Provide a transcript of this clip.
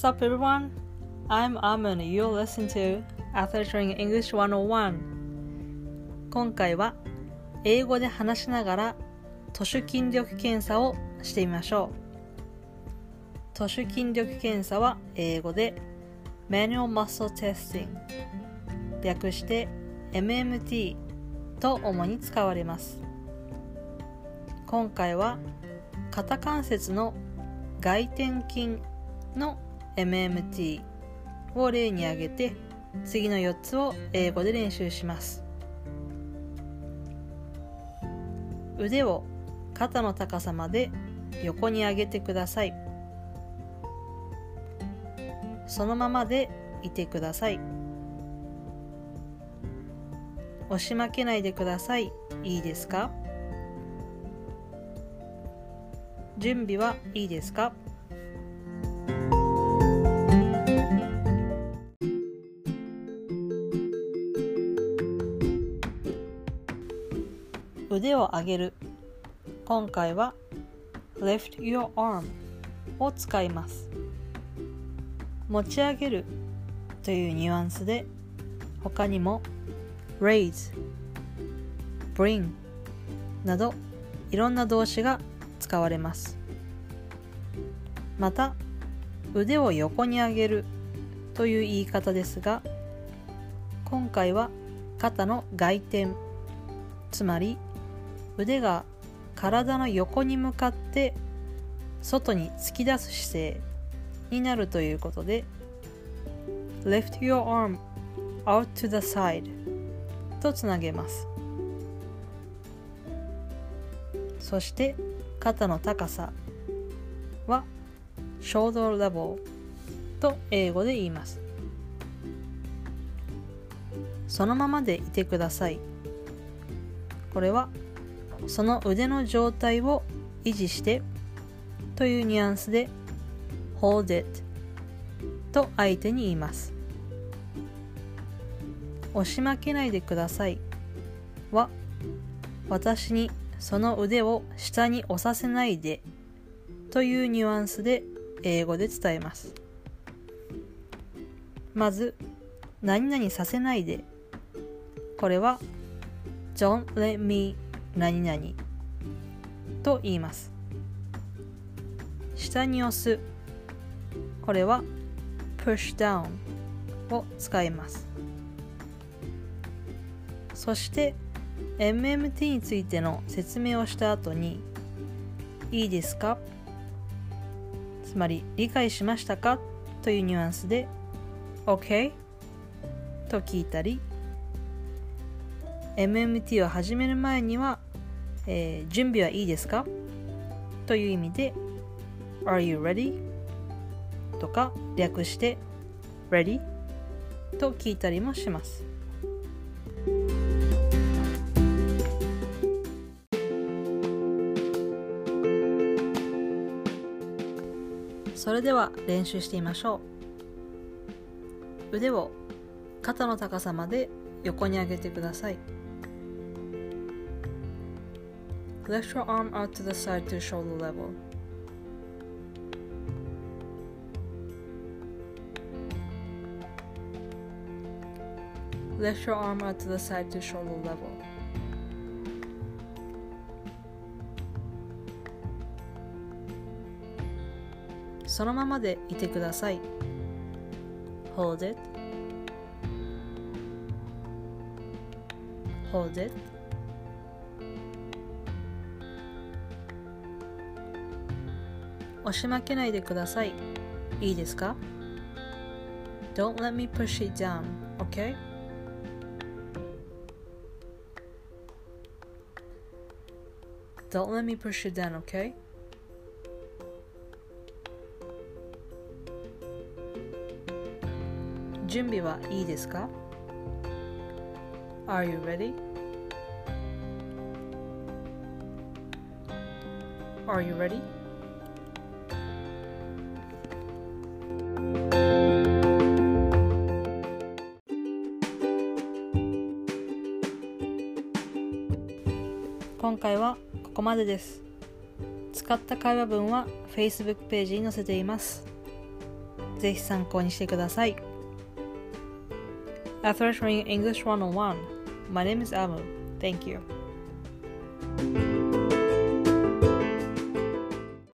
What's up, everyone? I'm Amun. You're listening to Athletic English 101. 今回は英語で話しながら都市筋力検査をしてみましょう。都市筋力検査は英語で Manual Muscle Testing 略して MMT と主に使われます。今回は肩関節の外転筋の MMT を例に挙げて次の4つを英語で練習します。腕を肩の高さまで横に上げてください。そのままでいてください。押し負けないでください。いいですか？準備はいいですか？腕を上げる。今回は lift your arm を使います。持ち上げるというニュアンスで他にも raise bring などいろんな動詞が使われます。また腕を横に上げるという言い方ですが今回は肩の外転つまり腕が体の横に向かって外に突き出す姿勢になるということで Lift your arm out to the side とつなげます。そして肩の高さは shoulder level と英語で言います。そのままでいてください。これはその腕の状態を維持してというニュアンスで hold it と相手に言います。押し負けないでくださいは私にその腕を下に押させないでというニュアンスで英語で伝えます。まず何々させないで。これは Don't let me 何々と言います。下に押す。これは push down を使います。そして MMT についての説明をした後にいいですか？つまり理解しましたか？というニュアンスで OK と聞いたり MMT を始める前には、えー、準備はいいですか？という意味で Are you ready? とか略して Ready? と聞いたりもしますそれでは練習してみましょう腕を肩の高さまで横に上げてください Lift your arm out to the side to shoulder level. Lift your arm out to the side to shoulder level. Hold it. Hold it. 押し負けないでください。いいですか ?Don't let me push it down, okay? Don't let me push it down, okay? 準備はいいですか ?Are you ready? Are you ready? 今回はここまでです使った会話文は Facebook ページに載せていますぜひ参考にしてください After t r a i n English 101 My name is Amu Thank you